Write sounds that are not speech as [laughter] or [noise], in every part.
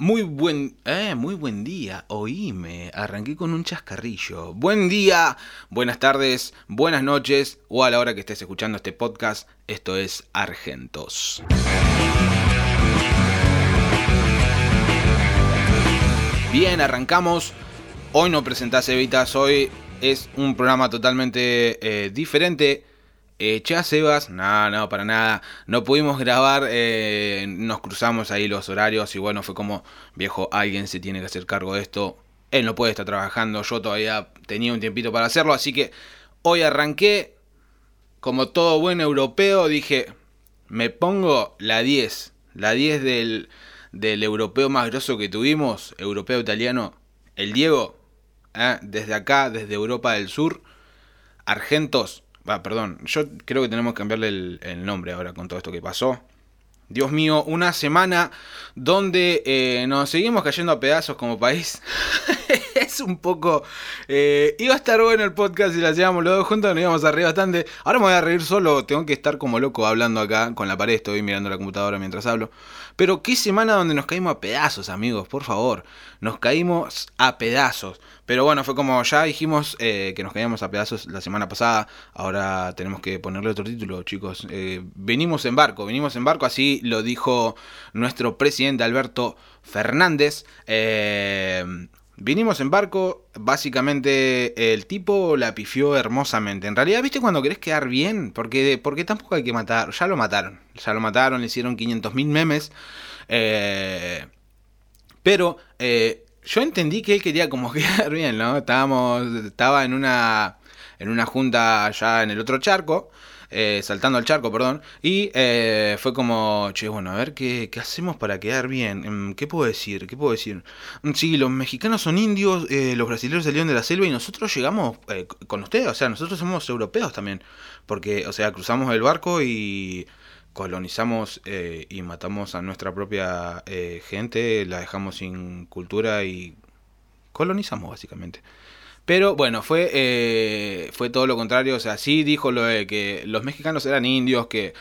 Muy buen, eh, muy buen día, oíme, arranqué con un chascarrillo. Buen día, buenas tardes, buenas noches o a la hora que estés escuchando este podcast, esto es Argentos. Bien, arrancamos. Hoy no presentás Evitas, hoy es un programa totalmente eh, diferente. Eh, Sebas, no, no, para nada. No pudimos grabar, eh, nos cruzamos ahí los horarios y bueno, fue como, viejo, alguien se tiene que hacer cargo de esto. Él no puede estar trabajando, yo todavía tenía un tiempito para hacerlo, así que hoy arranqué, como todo buen europeo, dije, me pongo la 10, la 10 del, del europeo más grosso que tuvimos, europeo italiano, el Diego, ¿eh? desde acá, desde Europa del Sur, Argentos Ah, perdón, yo creo que tenemos que cambiarle el, nombre ahora con todo esto que pasó. Dios mío, una semana donde eh, nos seguimos cayendo a pedazos como país. [laughs] es un poco... Eh, iba a estar bueno el podcast si lo hacíamos los dos juntos, nos íbamos a reír bastante. Ahora me voy a reír solo, tengo que estar como loco hablando acá con la pared, estoy mirando la computadora mientras hablo. Pero qué semana donde nos caímos a pedazos, amigos, por favor. Nos caímos a pedazos. Pero bueno, fue como ya dijimos eh, que nos caíamos a pedazos la semana pasada. Ahora tenemos que ponerle otro título, chicos. Eh, venimos en barco, venimos en barco, así lo dijo nuestro presidente Alberto Fernández. Eh, vinimos en barco, básicamente el tipo la pifió hermosamente. En realidad, ¿viste cuando querés quedar bien? Porque, porque tampoco hay que matar. Ya lo mataron. Ya lo mataron, le hicieron 500.000 memes. pero yo entendí que él quería como [laughs] quedar bien, ¿no? Estábamos, estaba en una, en una junta allá en el otro charco, eh, saltando al charco, perdón, y eh, fue como, che, bueno, a ver qué, qué, hacemos para quedar bien. Mm, ¿Qué puedo decir? ¿Qué puedo decir? Mm, sí, los mexicanos son indios, eh, los brasileños salieron de la selva y nosotros llegamos con ustedes, o sea, nosotros somos europeos también, porque, o sea, cruzamos el barco y colonizamos eh, y matamos a nuestra propia eh, gente, la dejamos sin cultura y colonizamos básicamente. Pero bueno, fue, eh, fue todo lo contrario. O sea, sí dijo lo de que los mexicanos eran indios, que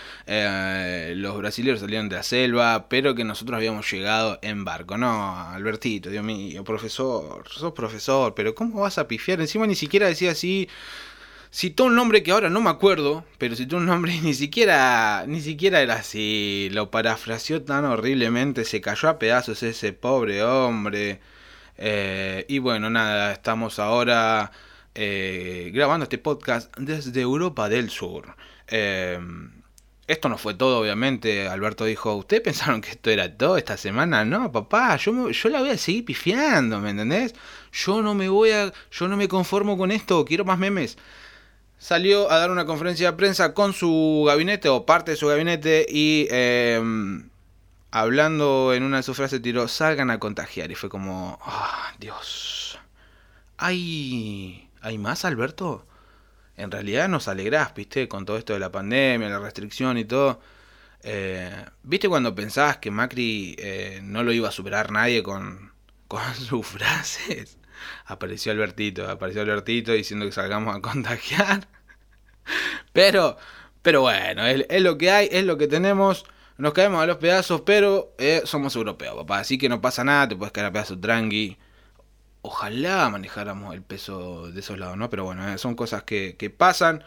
los brasileños salían de la selva, pero que nosotros habíamos llegado en barco. No, Albertito, Dios mío, profesor, sos profesor, pero ¿cómo vas a pifiar? Encima ni siquiera decía así citó un nombre que ahora no me acuerdo, pero citó un nombre y ni siquiera, ni siquiera era así, lo parafraseó tan horriblemente, se cayó a pedazos ese pobre hombre. Eh, y bueno, nada, estamos ahora eh, grabando este podcast desde Europa del Sur. Eh, esto no fue todo, obviamente. Alberto dijo, ¿ustedes pensaron que esto era todo esta semana? No, papá, yo, yo la voy a seguir pifiando, ¿me entendés? Yo no me voy a, yo no me conformo con esto, quiero más memes salió a dar una conferencia de prensa con su gabinete o parte de su gabinete y em, hablando en una de sus frases tiró salgan a contagiar y fue como, ah, Dios, ¿hay, ¿hay más Alberto? En realidad nos alegrás, viste, con todo esto de la pandemia, la restricción y todo. Eh, ¿Viste cuando pensabas que Macri eh, no lo iba a superar nadie con, con [laughs] sus frases? apareció Albertito, apareció Albertito diciendo que salgamos a contagiar. [laughs] Pero, pero bueno, es, lo que hay, es lo que tenemos. Nos caemos a los pedazos, pero eh, somos europeos, papá. Así que no pasa nada, te puedes caer a pedazos tranqui. Ojalá manejáramos el peso de esos lados, ¿no? Pero bueno, eh, son cosas que, pasan.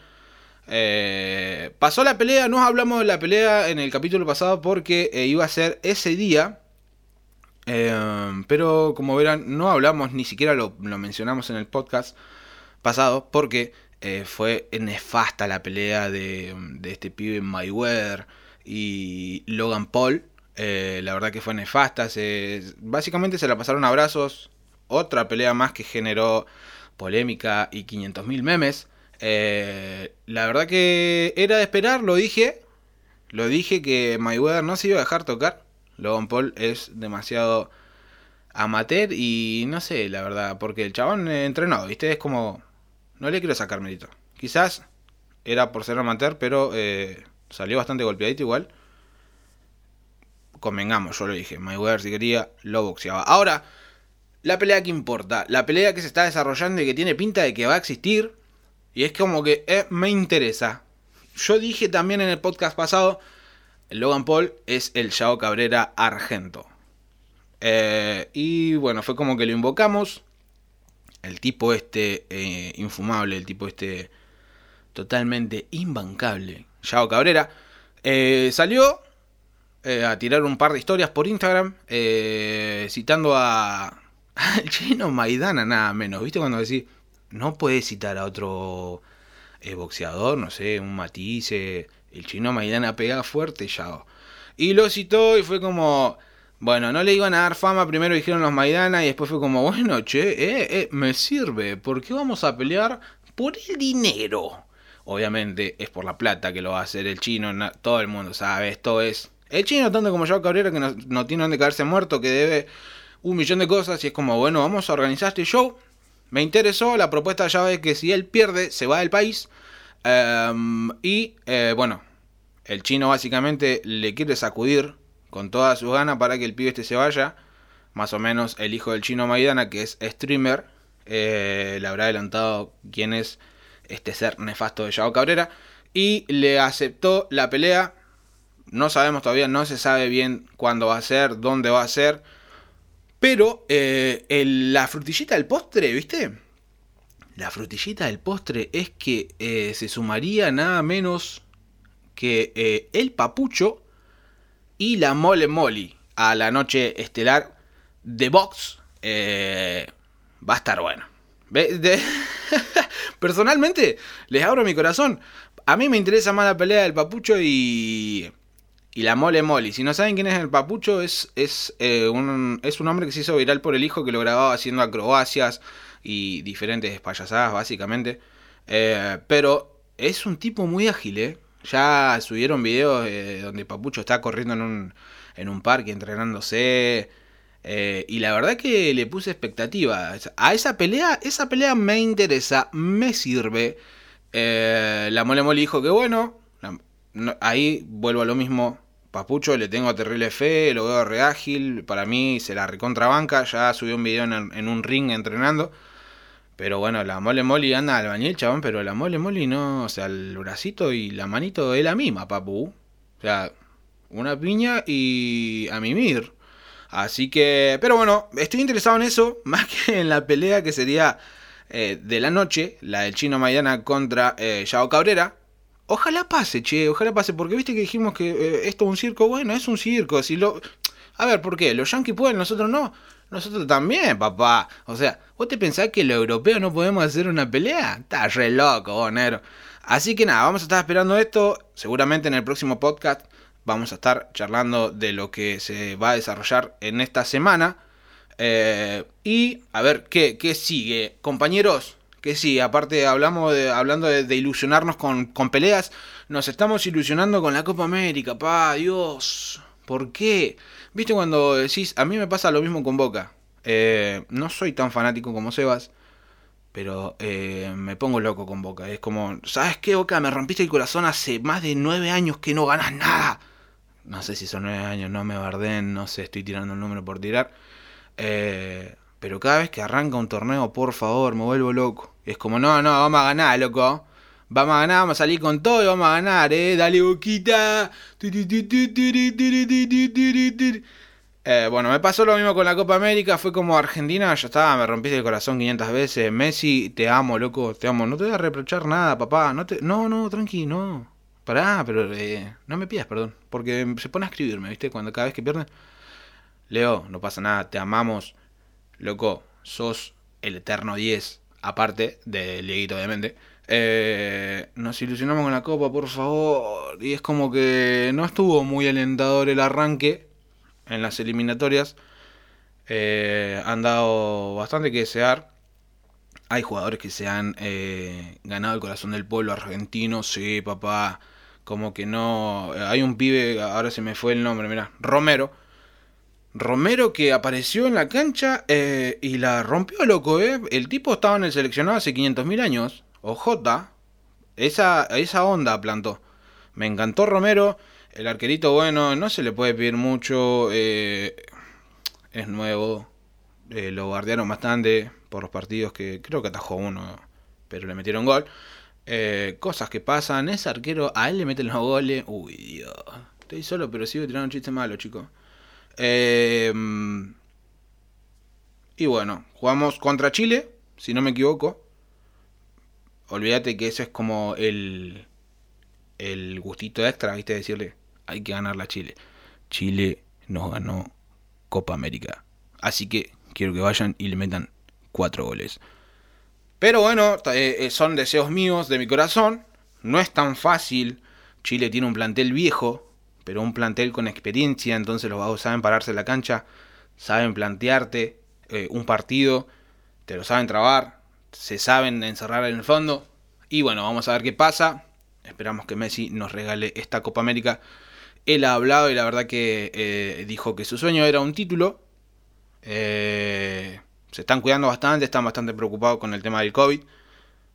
Eh, pasó la pelea, no hablamos de la pelea en el capítulo pasado porque iba a ser ese día pero como verán, no hablamos, ni siquiera lo, mencionamos en el podcast pasado, porque fue nefasta la pelea de, este pibe Mayweather y Logan Paul. Eh, la verdad que fue nefasta. básicamente se la pasaron abrazos. Otra pelea más que generó polémica y 500.000 memes. Eh, la verdad que era de esperar, lo dije. Lo dije que Mayweather no se iba a dejar tocar. Logan Paul es demasiado amateur y no sé, la verdad, porque el chabón entrenó, ¿viste? Es como... No le quiero sacar mérito. Quizás era por ser amateur, pero eh, salió bastante golpeadito igual. Convengamos, yo lo dije, Mayweather si quería, lo boxeaba. Ahora, la pelea que importa, la pelea que se está desarrollando y que tiene pinta de que va a existir, y es como que eh, me interesa. Yo dije también en el podcast pasado Logan Paul es el Yao Cabrera argento. Eh, y bueno, fue como que lo invocamos. El tipo este eh, infumable, el tipo este totalmente imbancable, Yao Cabrera, eh, salió a tirar un par de historias por Instagram citando a, [laughs] al chino Maidana, nada menos. ¿Viste cuando decís, no puedes citar a otro boxeador, no sé, un matice, el chino Maidana pega fuerte, Yao. Y lo citó y fue como, bueno, no le iban a dar fama, primero dijeron los Maidana y después fue como, bueno, che, eh, eh, me sirve, ¿por qué vamos a pelear por el dinero? Obviamente es por la plata que lo va a hacer el chino, todo el mundo sabe, esto es... El chino, tanto como yo, Cabrera, que no, tiene donde caerse muerto, que debe un millón de cosas y es como, bueno, vamos a organizar este show. Me interesó, la propuesta ya es que si él pierde, se va del país. Em, y eh, bueno, el chino básicamente le quiere sacudir con todas sus ganas para que el pibe este se vaya. Más o menos el hijo del chino Maidana, que es streamer, eh, le habrá adelantado quién es este ser nefasto de Yao Cabrera. Y le aceptó la pelea. No sabemos todavía, no se sabe bien cuándo va a ser, dónde va a ser. Pero eh, la frutillita del postre, ¿viste? La frutillita del postre es que eh, se sumaría nada menos que el papucho y la Mole Molly a la noche estelar de Box eh, va a estar bueno. [laughs] Personalmente, les abro mi corazón. A mí me interesa más la pelea del Papucho y, y la Mole Molly. Si no saben quién es el Papucho, es, es, eh, un, es un hombre que se hizo viral por el hijo que lo grababa haciendo acrobacias y diferentes payasadas, básicamente. Eh, pero es un tipo muy ágil, ¿eh? Ya subieron videos eh, donde Papucho está corriendo en un, en un parque entrenándose. Eh, y la verdad que le puse expectativa. A esa pelea, esa pelea me interesa, me sirve. Eh, la Mole Mole dijo que bueno. ahí vuelvo a lo mismo. Papucho le tengo terrible fe, lo veo reágil. Para mí se la recontrabanca. Ya subió un video en un ring entrenando. Pero bueno, la mole moli anda al bañil, chabón, pero la mole moli no, o sea, el bracito y la manito es la misma, papu. O sea, una piña y a mimir. Así que, pero bueno, estoy interesado en eso, [laughs] más que en la pelea que sería eh, de la noche, la del chino Maidana contra eh, Yao Cabrera. Ojalá pase, che, ojalá pase, porque viste que dijimos que eh, esto es un circo, bueno, es un circo, si lo... A ver, ¿por qué? ¿Los yankees pueden, nosotros no? Nosotros también, papá. O sea, ¿vos te pensás que los europeos no podemos hacer una pelea? Estás re loco, vos, Así que nada, vamos a estar esperando esto. Seguramente en el próximo podcast vamos a estar charlando de lo que se va a desarrollar en esta semana. Eh, y a ver, ¿qué, ¿qué sigue? Compañeros, ¿qué sigue? Aparte, hablamos hablando de, ilusionarnos con, con, peleas, nos estamos ilusionando con la Copa América, pa, Dios. ¿Por qué? ¿Viste cuando decís, a mí me pasa lo mismo con Boca? Eh, no soy tan fanático como Sebas, pero eh, me pongo loco con Boca. Es como, ¿sabes qué, Boca? Me rompiste el corazón hace más de nueve años que no ganas nada. No sé si son nueve años, no me barden, no sé, estoy tirando el número por tirar. Eh, pero cada vez que arranca un torneo, por favor, me vuelvo loco. Es como, no, no, vamos a ganar, loco. Vamos a ganar, vamos a salir con todo y vamos a ganar, eh. Dale boquita. Eh, bueno, me pasó lo mismo con la Copa América. Fue como Argentina, ya estaba, me rompiste el corazón 500 veces. Messi, te amo, loco, te amo. No te voy a reprochar nada, papá. No, te... no, no, tranqui, no. Pará, pero eh, no me pidas perdón. Porque se pone a escribirme, ¿viste? Cuando cada vez que pierde. Leo, no pasa nada, te amamos. Loco, sos el eterno 10. Aparte del Dieguito, obviamente. Eh, nos ilusionamos con la copa, por favor. Y es como que no estuvo muy alentador el arranque en las eliminatorias. Eh, han dado bastante que desear. Hay jugadores que se han eh, ganado el corazón del pueblo argentino. Sí, papá. Como que no. Hay un pibe, ahora se me fue el nombre, mira. Romero. Romero que apareció en la cancha y la rompió, loco, ¿eh? El tipo estaba en el seleccionado hace 500.000 años. OJ, esa, esa onda plantó. Me encantó Romero, el arquerito bueno, no se le puede pedir mucho, eh, es nuevo, eh, lo guardiaron bastante por los partidos que creo que atajó uno, pero le metieron gol. Eh, cosas que pasan, ese arquero, a él le meten los goles, uy Dios, estoy solo pero sigo tirando un chiste malo, chicos. Y bueno, jugamos contra Chile, si no me equivoco. Olvídate que eso es como el, el gustito extra, ¿viste? Decirle, hay que ganar la Chile. Chile nos ganó Copa América. Así que quiero que vayan y le metan cuatro goles. Pero bueno, eh, eh, son deseos míos de mi corazón. No es tan fácil. Chile tiene un plantel viejo, pero un plantel con experiencia. Entonces los vagos saben pararse en la cancha, saben plantearte eh, un partido, te lo saben trabar, se saben encerrar en el fondo. Y bueno, vamos a ver qué pasa. Esperamos que Messi nos regale esta Copa América. Él ha hablado y la verdad que dijo que su sueño era un título. Eh, se están cuidando bastante, están bastante preocupados con el tema del COVID,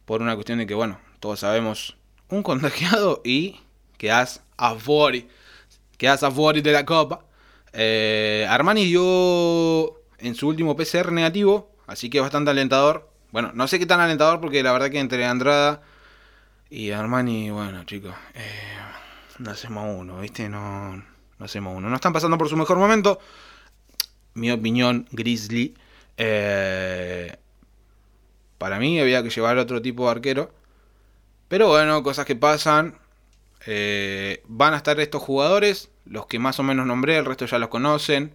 por una cuestión de que, bueno, todos sabemos, un contagiado y quedas afuera, quedas afuera de la copa. Eh, Armani dio en su último PCR negativo, así que bastante alentador. Bueno, no sé qué tan alentador porque la verdad que entre Andrada y Armani, bueno, chicos, eh, no hacemos uno, ¿viste? No, no hacemos uno. No están pasando por su mejor momento. Mi opinión, Grizzly. Eh, para mí había que llevar otro tipo de arquero. Pero bueno, cosas que pasan. Eh, van a estar estos jugadores, los que más o menos nombré, el resto ya los conocen.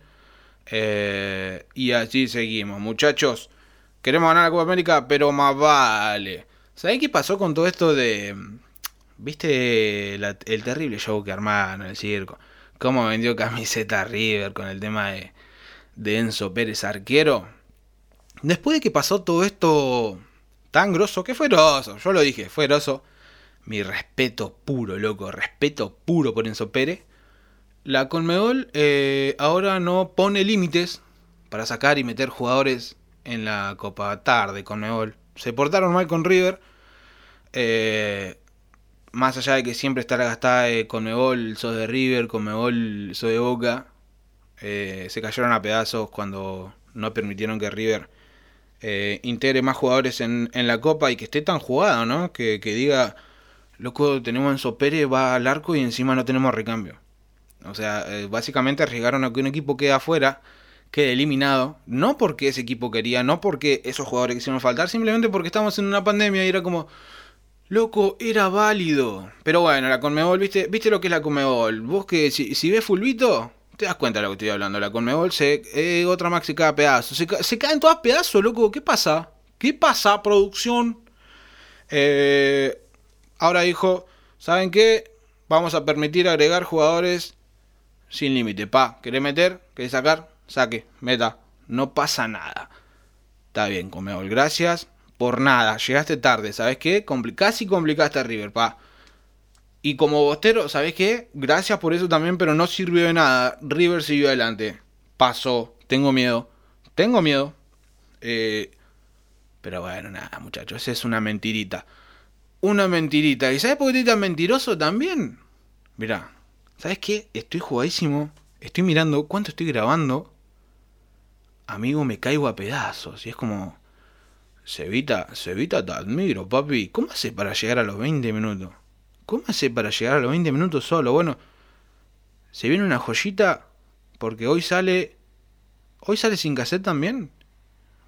Eh, y así seguimos. Muchachos, queremos ganar la Copa América, pero más vale. ¿Sabés qué pasó con todo esto de... ¿Viste el terrible show que armaron en el circo? ¿Cómo vendió camiseta River con el tema de, de Enzo Pérez arquero? Después de que pasó todo esto tan grosso, que fue grosso, yo lo dije, fue grosso. Mi respeto puro, loco, respeto puro por Enzo Pérez. La Conmebol eh, ahora no pone límites para sacar y meter jugadores en la Copa Tarde Conmebol. Se portaron mal con River. Eh, más allá de que siempre está la gastada de Conmebol, sos de River, Conmebol, sos de Boca. Eh, se cayeron a pedazos cuando no permitieron que River eh, integre más jugadores en, la Copa y que esté tan jugado, ¿no? Que, diga, loco, tenemos Enzo Pérez, va al arco y encima no tenemos recambio. O sea, eh, básicamente arriesgaron a que un equipo quede afuera, quede eliminado, no porque ese equipo quería, no porque esos jugadores quisieron faltar, simplemente porque estamos en una pandemia y era como, loco, era válido. Pero bueno, la Conmebol, ¿viste, ¿viste lo que es la Conmebol? Vos que si, si ves fulbito, te das cuenta de lo que estoy hablando. La Conmebol se. Eh, otra más se cae pedazo. Se, caen todas pedazos, loco. ¿Qué pasa? ¿Qué pasa, producción? Eh, ahora dijo: ¿Saben qué? Vamos a permitir agregar jugadores sin límite. Pa, ¿querés meter? ¿Querés sacar? Saque, meta. No pasa nada. Está bien, Conmebol. Gracias por nada. Llegaste tarde. ¿Sabes qué? casi complicaste a River, pa. Y como bostero, ¿sabes qué? Gracias por eso también, pero no sirvió de nada. River siguió adelante. Pasó. Tengo miedo. Tengo miedo. Eh, pero bueno, nada, muchachos. Esa es una mentirita. Una mentirita. ¿Y sabes por qué estoy tan mentiroso también? Mirá. ¿Sabes qué? Estoy jugadísimo. Estoy mirando cuánto estoy grabando. Amigo, me caigo a pedazos. Y es como... Sevita, Sevita, te admiro, papi. ¿Cómo hace para llegar a los 20 minutos? ¿Cómo hace para llegar a los 20 minutos solo? Bueno, se viene una joyita porque hoy sale... Hoy sale sin cassette también.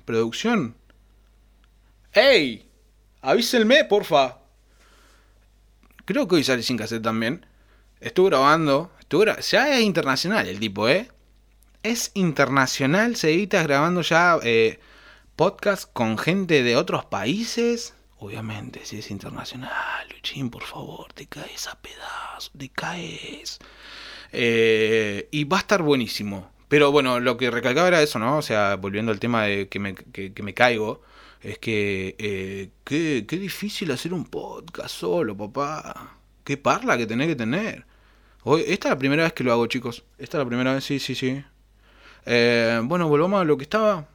Producción. ¡Ey! Avísenme, porfa. Creo que hoy sale sin cassette también. Estuve grabando. Estuve ya es internacional el tipo, ¿eh? Es internacional. Se edita grabando ya eh, podcast con gente de otros países. Obviamente, si es internacional, Luchín, por favor, te caes a pedazos, te caes. Eh, y va a estar buenísimo. Pero bueno, lo que recalcaba era eso, ¿no? O sea, volviendo al tema de que me, que, me caigo, es que eh, qué, qué, difícil hacer un podcast solo, papá. Qué parla que tenés que tener. Hoy, esta es la primera vez que lo hago, chicos. Esta es la primera vez, sí, sí, sí. Eh, bueno, volvamos a lo que estaba.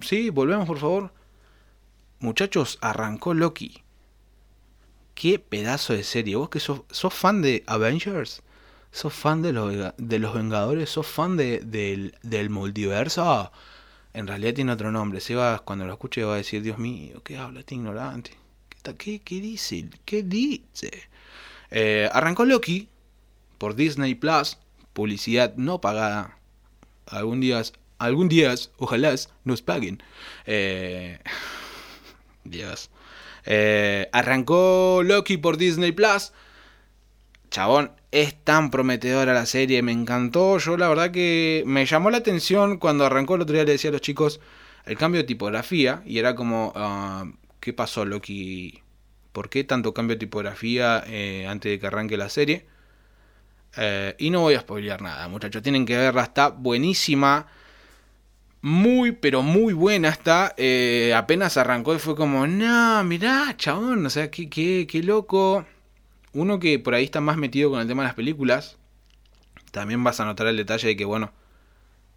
Sí, volvemos, por favor. Muchachos, arrancó Loki. Qué pedazo de serie. Vos que sos, fan de Avengers, sos fan de los, de los Vengadores, sos fan de, del, multiverso. en realidad tiene otro nombre. Sebas, cuando lo escuche, va a decir: Dios mío, ¿qué habla este ignorante? ¿Qué, qué, dice? ¿Qué dice? Eh, arrancó Loki por Disney Plus, publicidad no pagada. Algún día, algún día, ojalá, nos paguen. Eh, Dios. Eh, arrancó Loki por Disney Plus. Chabón, es tan prometedora la serie, me encantó. Yo la verdad que me llamó la atención cuando arrancó el otro día, le decía a los chicos el cambio de tipografía y era como, ah, ¿qué pasó Loki? ¿Por qué tanto cambio de tipografía eh, antes de que arranque la serie? Eh, y no voy a spoilear nada, muchachos, tienen que verla, está buenísima. Muy, pero muy buena está. Eh, apenas arrancó y fue como, no, mirá, chabón, o sea, qué, qué, qué loco. Uno que por ahí está más metido con el tema de las películas, también vas a notar el detalle de que, bueno,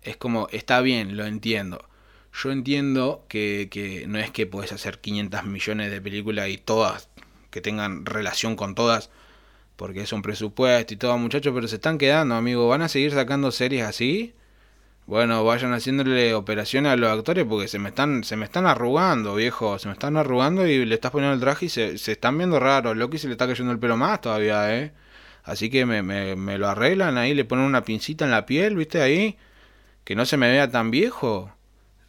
es como, está bien, lo entiendo. Yo entiendo que, no es que puedes hacer 500 millones de películas y todas que tengan relación con todas, porque es un presupuesto y todo, muchachos, pero se están quedando, amigo. ¿Van a seguir sacando series así? Bueno, vayan haciéndole operaciones a los actores porque se me están, se me están arrugando, viejo. Se me están arrugando y le estás poniendo el traje y se, se están viendo raros. Loki se le está cayendo el pelo más todavía, ¿eh? Así que me, me, me lo arreglan ahí, le ponen una pincita en la piel, ¿viste? Ahí. Que no se me vea tan viejo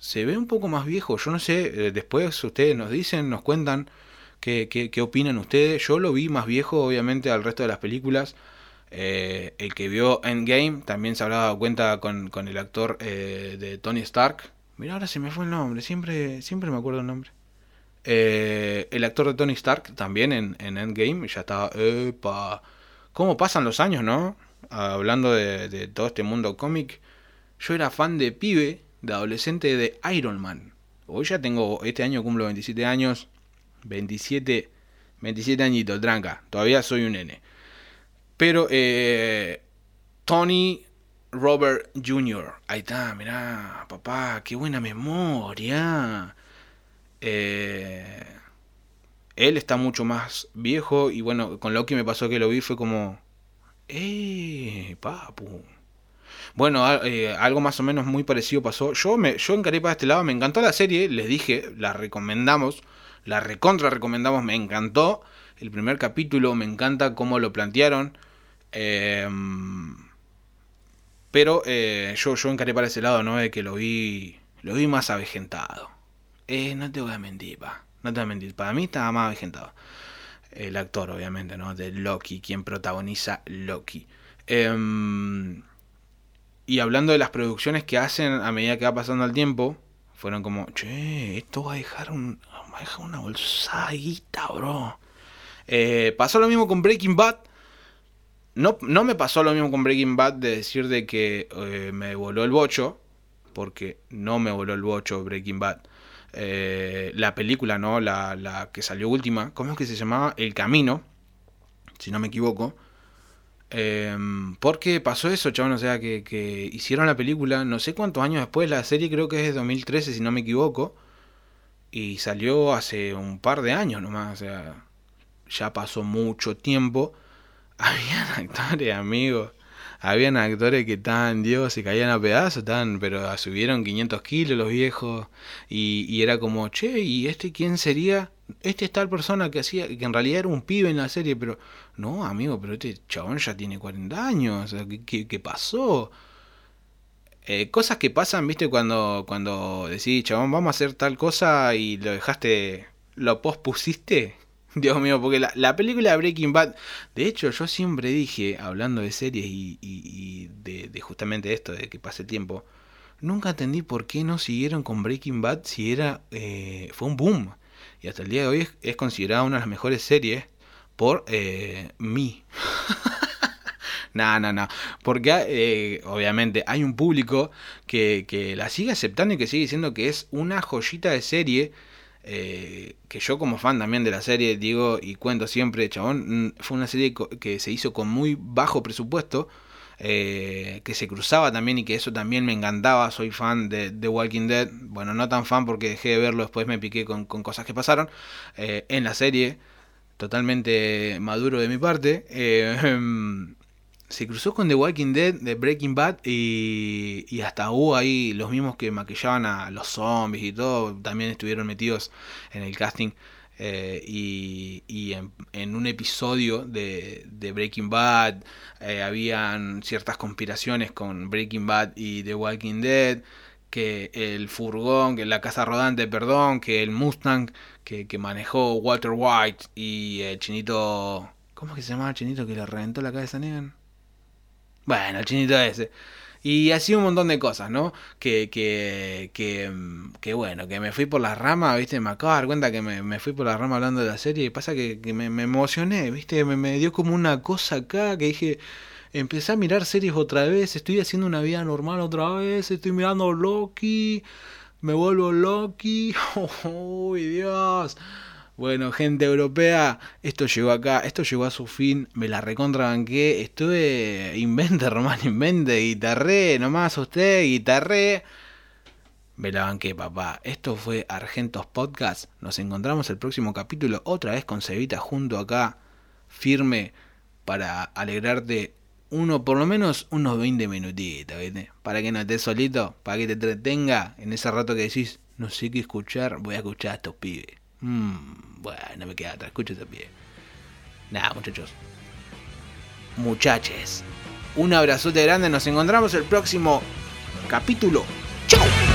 se ve un poco más viejo. Yo no sé, eh, después ustedes nos dicen, nos cuentan qué, qué, opinan ustedes. Yo lo vi más viejo, obviamente, al resto de las películas. Eh, el que vio Endgame también se habrá dado cuenta con, el actor eh, de Tony Stark. Mira, ahora se me fue el nombre, siempre, siempre me acuerdo el nombre. el actor de Tony Stark también en, en Endgame ya estaba. Epa. ¿Cómo pasan los años, no? Hablando de, de todo este mundo cómic. Yo era fan de pibe de adolescente de Iron Man. Hoy ya tengo, este año cumplo 27 años, 27, 27 añitos, tranca, todavía soy un nene. Pero eh, Tony Robert Jr., ahí está, mirá, papá, qué buena memoria. Eh, él está mucho más viejo y bueno, con lo que me pasó que lo vi fue como, eh, papu. Bueno, eh, algo más o menos muy parecido pasó. Yo me yo encaré para este lado, me encantó la serie, les dije, la recomendamos, la recontra recomendamos, me encantó. El primer capítulo, me encanta cómo lo plantearon. Em, pero eh, yo, yo encaré para ese lado, ¿no? De que lo vi, lo vi más avejentado. Eh, no te voy a mentir, pa. No te voy a mentir. Para mí estaba más avejentado. El actor, obviamente, ¿no? De Loki, quien protagoniza Loki. Eh, y hablando de las producciones que hacen a medida que va pasando el tiempo, fueron como, che, esto va a dejar, un, va a dejar una bolsadita, bro. Eh, pasó lo mismo con Breaking Bad. No, no me pasó lo mismo con Breaking Bad de decir de que eh, me voló el bocho, porque no me voló el bocho Breaking Bad. Eh, la película, ¿no? La, la que salió última, ¿cómo es que se llamaba? El Camino, si no me equivoco. Em, porque pasó eso, chabón, o sea, que, hicieron la película, no sé cuántos años después, la serie creo que es de 2013, si no me equivoco, y salió hace un par de años nomás, o sea, ya pasó mucho tiempo. [laughs] Habían actores, amigos, habían actores que estaban, Dios, se caían a pedazos, estaban, pero subieron 500 kilos los viejos, y, era como, che, ¿y este quién sería? este es tal persona que hacía, que en realidad era un pibe en la serie, pero no, amigo, pero este chabón ya tiene 40 años, ¿qué, pasó? Eh, cosas que pasan, viste, cuando, cuando decís, chabón, vamos a hacer tal cosa y lo dejaste, lo pospusiste. [laughs] Dios mío, porque la, película de Breaking Bad, de hecho, yo siempre dije, hablando de series y, de, justamente esto, de que pase tiempo, nunca entendí por qué no siguieron con Breaking Bad si era, eh, fue un boom y hasta el día de hoy es, considerada una de las mejores series por eh, mí. [laughs] no, no, no. Porque eh, obviamente hay un público que, la sigue aceptando y que sigue diciendo que es una joyita de serie. Eh, que yo como fan también de la serie digo y cuento siempre, chabón, mm, fue una serie que se hizo con muy bajo presupuesto, eh, que se cruzaba también y que eso también me encantaba. Soy fan de The Walking Dead. Bueno, no tan fan porque dejé de verlo, después me piqué con, cosas que pasaron eh, en la serie. Totalmente maduro de mi parte. [laughs] Se cruzó con The Walking Dead, de Breaking Bad y, y, hasta hubo ahí los mismos que maquillaban a los zombies y todo. También estuvieron metidos en el casting. Eh, y, en, un episodio de, Breaking Bad eh, habían ciertas conspiraciones con Breaking Bad y The Walking Dead que el furgón, que la casa rodante, perdón, que el Mustang que, que manejó Walter White y el chinito... ¿Cómo es que se llamaba el chinito que le reventó la cabeza a Negan? Bueno, el chinito ese. Y así un montón de cosas, ¿no? Que, que, que, que bueno, que me fui por las ramas, ¿viste? Me acabo de dar cuenta que me, me fui por las ramas hablando de la serie y pasa que, me, emocioné, ¿viste? Me, me dio como una cosa acá que dije, empecé a mirar series otra vez, estoy haciendo una vida normal otra vez, estoy mirando Loki, me vuelvo Loki, [laughs] ¡Uy, Dios! Bueno, gente europea, esto llegó acá, esto llegó a su fin, me la recontrabanqué, estuve invente, [laughs] Román, invente, guitarré, nomás usted, guitarré. Me la banqué, papá. Esto fue Argentos Podcast. Nos encontramos el próximo capítulo, otra vez con Cevita junto acá, firme, para alegrarte uno, por lo menos unos 20 minutitos, ¿viste? Para que no estés solito, para que te entretenga en ese rato que decís, no sé qué escuchar, voy a escuchar a estos pibes. Mm, bueno, no me queda atrás, escucho pie. Nada, muchachos. Muchaches. Un abrazote grande, nos encontramos el próximo capítulo. ¡Chao!